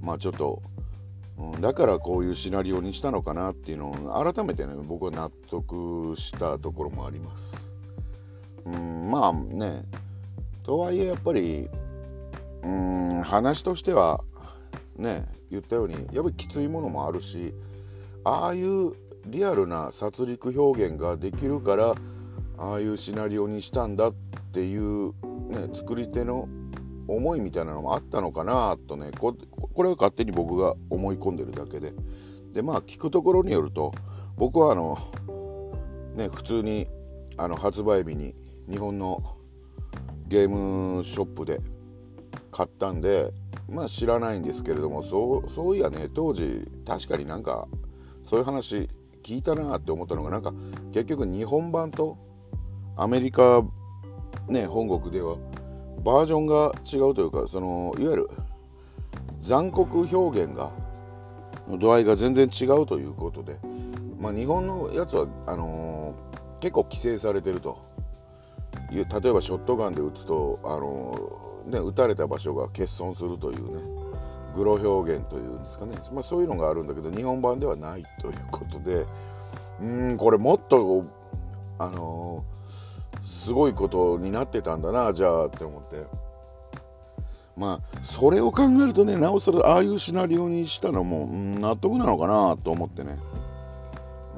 まあちょっと、うん、だからこういうシナリオにしたのかなっていうのを改めてね僕は納得したところもあります。うん、まあね。とはいえやっぱりうん話としてはね言ったようにやっぱりきついものもあるしああいうリアルな殺戮表現ができるからああいうシナリオにしたんだっていう、ね、作り手の思いみたいなのもあったのかなとねこれは勝手に僕が思い込んでるだけで。でまあ聞くところによると僕はあのね普通にあの発売日に日本のゲームショップで買ったんでまあ知らないんですけれどもそうそういやね当時確かになんかそういう話聞いたなって思ったのがなんか結局日本版とアメリカね本国ではバージョンが違うというかそのいわゆる残酷表現が度合いが全然違うということで、まあ、日本のやつはあのー、結構規制されてると。例えばショットガンで撃つと、あの、ね、撃たれた場所が欠損するというねグロ表現というんですかね、まあ、そういうのがあるんだけど日本版ではないということで。うんこれもっとあの、すごいことになってたんだなじゃあって思って。まあそれを考えるとねなおさらああいうシナリオにしたのも、うん、納得なのかなと思ってね。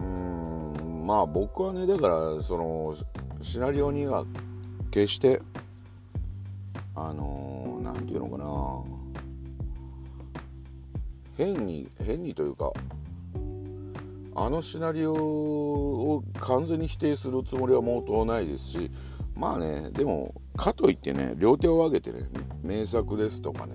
うんまあ僕はねだからそのシナリオには決してあの何、ー、て言うのかな。変に変にというかあのシナリオを完全に否定するつもりはもうとないですしまあねでもかといってね両手を上げてね名作ですとかね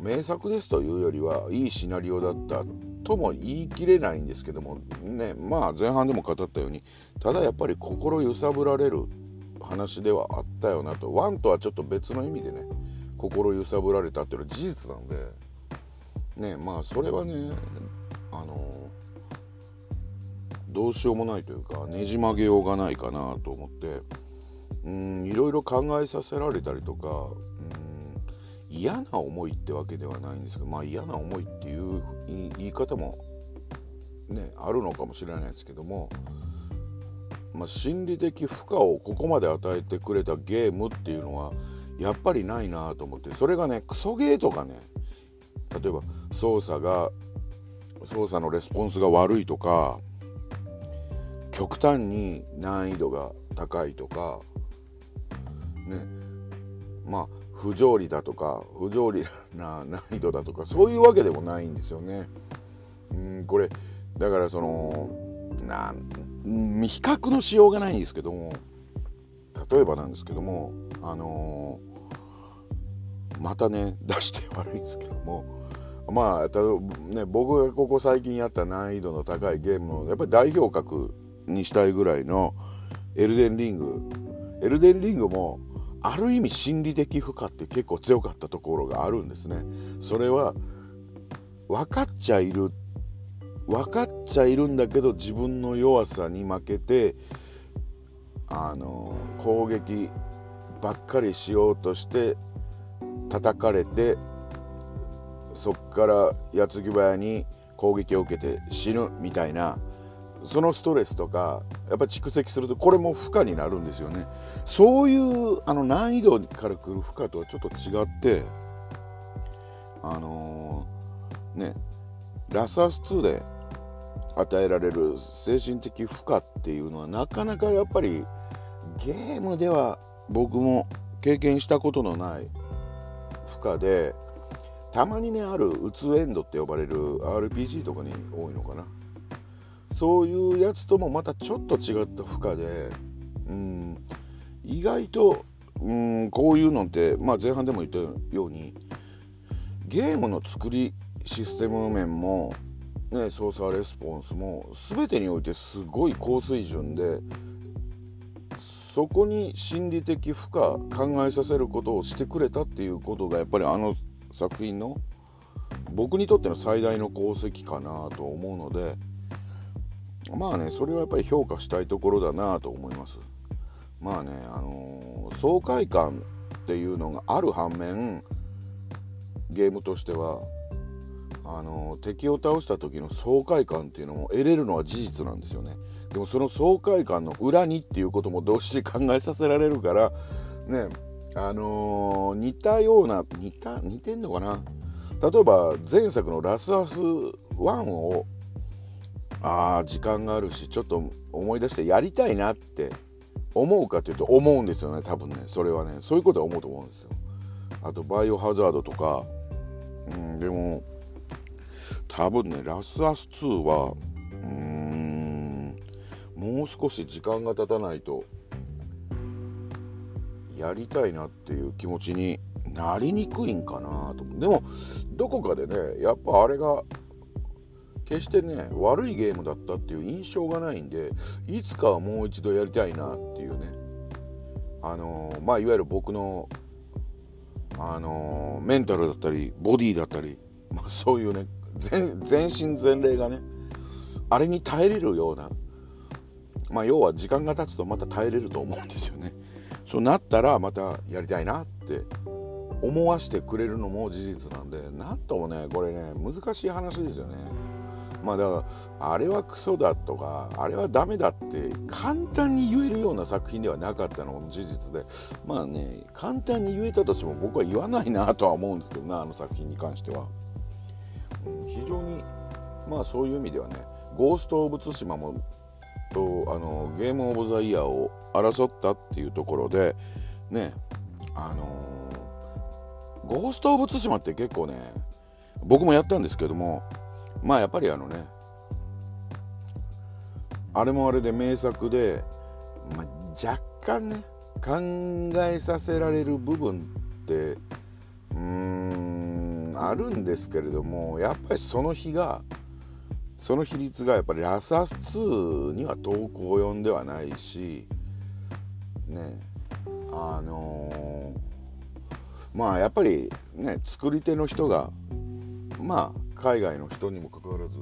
名作ですというよりはいいシナリオだったとも言い切れないんですけどもねまあ前半でも語ったようにただやっぱり心揺さぶられる話ではあったよなと。ワンとはちょっと別の意味でね心揺さぶられたっていうのは事実なのでねまあそれはねあのどうしようもないというかねじ曲げようがないかなと思ってうんいろいろ考えさせられたりとかうん嫌な思いってわけではないんですけどまあ嫌な思いっていう言い方もねあるのかもしれないですけども、まあ、心理的負荷をここまで与えてくれたゲームっていうのはやっぱりないなと思ってそれがねクソゲーとかね例えば操作が操作のレスポンスが悪いとか極端に難易度が高いとかねまあ不条理だとか不条理な難易度だとかそういうわけでもないんですよね。うんこれだからそのな比較のしようがないんですけども例えばなんですけどもあのー、またね出して悪いんですけどもまあたね僕がここ最近やった難易度の高いゲームのやっぱり代表格にしたいぐらいのエルデンリングエルデンリングもある意味心理的負荷って結構強かったところがあるんですね。それは分かっちゃいる分かっちゃいるんだけど自分の弱さに負けてあの攻撃ばっかりしようとして叩かれてそっから矢継ぎ早に攻撃を受けて死ぬみたいなそのストレスとかやっぱ蓄積するとこれも負荷になるんですよね。そういうあの難易度からくる負荷とはちょっと違ってあのー、ねラスアス2で与えられる精神的負荷っていうのはなかなかやっぱりゲームでは僕も経験したことのない負荷でたまにねあるうつエンドって呼ばれる RPG とかに多いのかな。そういうやつともまたちょっと違った負荷でうん意外とうんこういうのって、まあ、前半でも言ったようにゲームの作りシステム面も、ね、操作レスポンスも全てにおいてすごい高水準でそこに心理的負荷考えさせることをしてくれたっていうことがやっぱりあの作品の僕にとっての最大の功績かなと思うのでまあねそれはやっぱり評価したいところだなと思います。まあねあのー、爽快感っていうのがある反面ゲームとしてはあの敵を倒した時の爽快感っていうのも得れるのは事実なんですよね。でもその爽快感の裏にっていうことも同時に考えさせられるからねあのー、似たような似た似てんのかな？例えば前作の「ラスアス1」をああ時間があるしちょっと思い出してやりたいなって思うかというと思うんですよね多分ね。それはね。そういうことは思うと思うんですよ。あとバイオハザードとか。うんでも多分ねラスアス2はうんもう少し時間が経たないとやりたいなっていう気持ちになりにくいんかなと。でもどこかでねやっぱあれが決してね悪いゲームだったっていう印象がないんでいつかはもう一度やりたいなっていうね。あのー、まあいわゆる僕のあのー、メンタルだったりボディだったり、まあ、そういうね全身全霊がねあれに耐えれるようなまあ要は時間が経つとまた耐えれると思うんですよね。そうなったらまたやりたいなって思わしてくれるのも事実なんでなんともねこれね難しい話ですよね。まあだからあれはクソだとかあれはダメだって簡単に言えるような作品ではなかったのも事実でまあね簡単に言えたとしても僕は言わないなとは思うんですけどなあの作品に関しては、うん、非常にまあそういう意味ではね「ゴースト・オブ・ツシマも」とあのゲーム・オブ・ザ・イヤーを争ったっていうところでねあのゴースト・オブ・ツシマって結構ね僕もやったんですけどもまあやっぱりあのねあれもあれで名作で、まあ、若干ね考えさせられる部分ってうーんあるんですけれどもやっぱりその日がその比率がやっぱりラスアス2には遠く及んではないしねあのー、まあやっぱりね作り手の人がまあ海外の人にもかかわらず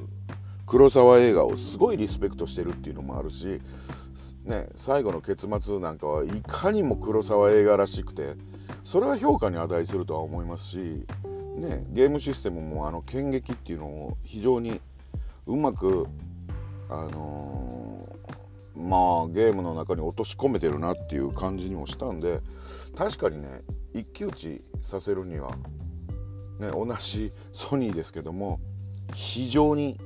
黒沢映画をすごいリスペクトしてるっていうのもあるし、ね、最後の結末なんかはいかにも黒沢映画らしくてそれは評価に値するとは思いますし、ね、ゲームシステムもあの剣撃っていうのを非常にうまくあのー、まあゲームの中に落とし込めてるなっていう感じにもしたんで確かにね一騎打ちさせるにはね、同じソニーですけども非常に、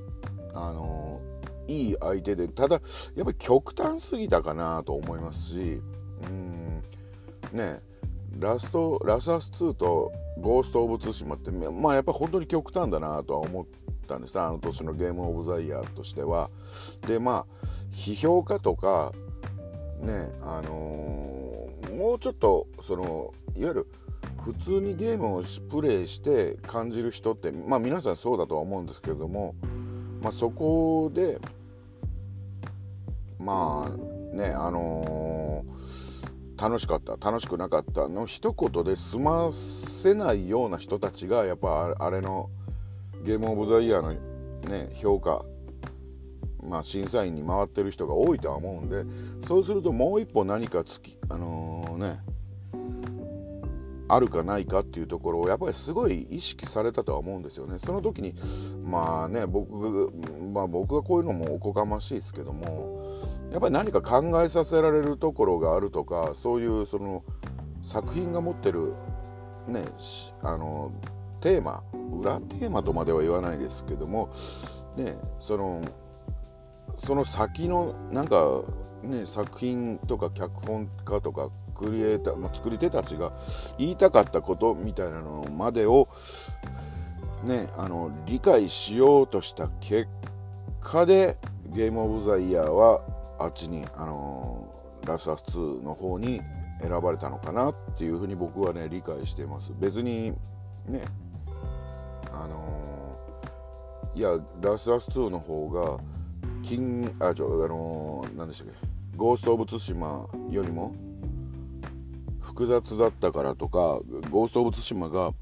あの、いい相手でただやっぱり極端すぎたかなと思いますしうんねラストラスアス2とゴースト・オブ・ツシマってまあやっぱ本当に極端だなとは思ったんですあの年のゲーム・オブ・ザ・イヤーとしては。でまあ批評家とかねあのー、もうちょっとそのいわゆる普通にゲームをプレイして感じる人ってまあ皆さんそうだとは思うんですけれども、まあ、そこでまあねあのー、楽しかった楽しくなかったの一言で済ませないような人たちがやっぱあれのゲームオブザイヤーのね評価まあ、審査員に回ってる人が多いとは思うんでそうするともう一歩何かつきあのー、ねあるかないかっていうところをやっぱりすごい意識されたとは思うんですよね。その時にまあね僕,、まあ、僕がこういうのもおこがましいですけどもやっぱり何か考えさせられるところがあるとかそういうその作品が持ってるねあのテーマ裏テーマとまでは言わないですけどもねそのその先のなんかね作品とか脚本家とかクリエイター、まあ、作り手たちが言いたかったことみたいなのまでをねあの理解しようとした結果でゲームオブザイヤーはあっちにあのラスアス2の方に選ばれたのかなっていうふうに僕はね理解してます。別にねあのいやラスアス2の方が金あちょあの何でしたっけゴースト・オブ・ツシマよりも複雑だったからとかゴースト・オブ・ツシマが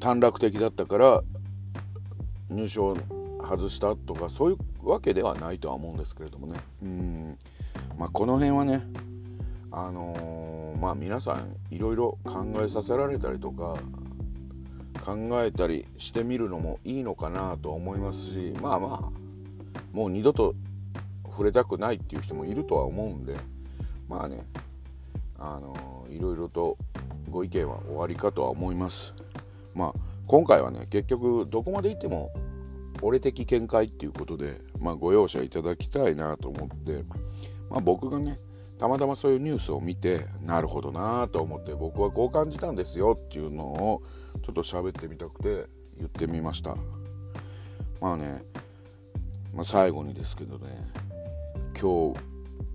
短絡的だったから入賞外したとかそういうわけではないとは思うんですけれどもね。うん。まあこの辺はねあのー、まあ皆さんいろいろ考えさせられたりとか考えたりしてみるのもいいのかなと思いますしまあまあもう二度と触れたくないっていう人もいるとは思うんでまあね。あのー、いろいろとご意見は終わりかとは思います。まあ今回はね結局どこまで行っても俺的見解っていうことで、まあ、ご容赦いただきたいなと思って、まあ、僕がねたまたまそういうニュースを見てなるほどなと思って僕はこう感じたんですよっていうのをちょっと喋ってみたくて言ってみました。まあね、まあ、最後にですけどね今日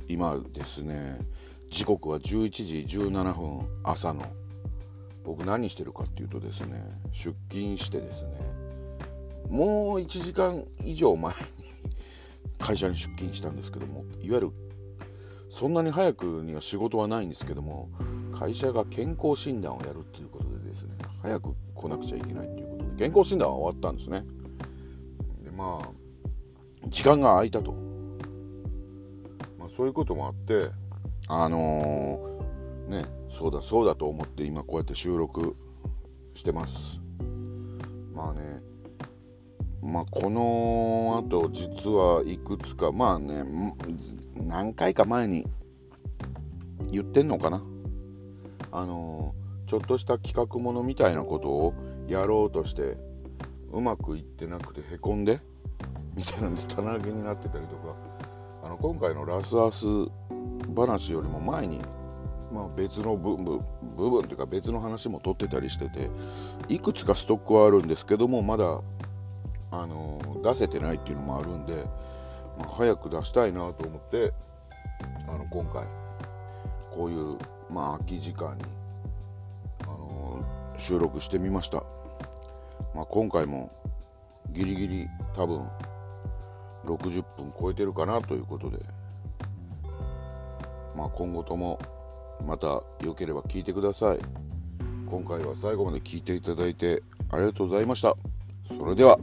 今ですね時刻は11時17分朝の。僕何してるかっていうとですね出勤してですねもう1時間以上前に 会社に出勤したんですけどもいわゆるそんなに早くには仕事はないんですけども会社が健康診断をやるっていうことでですね早く来なくちゃいけないっていうことで健康診断は終わったんですね。でまあ時間が空いたと。まそういうこともあってあのー、ねそうだそうだと思って今こうやって収録してます。まあねまあこのあと実はいくつかまあね何回か前に言ってんのかな。あのー、ちょっとした企画ものみたいなことをやろうとしてうまくいってなくてへこんでみたいなんで棚上げになってたりとか。あの今回のラスアス話よりも前に、まあ、別の部分部分というか別の話も取ってたりしてていくつかストックはあるんですけどもまだあの出せてないっていうのもあるんで、まあ、早く出したいなと思ってあの今回こういう、まあ、空き時間に、あの収録してみました、まあ、今回もギリギリ多分60分超えてるかなということで、まあ、今後ともまた良ければ聞いてください。今回は最後まで聞いていただいてありがとうございました。それでは。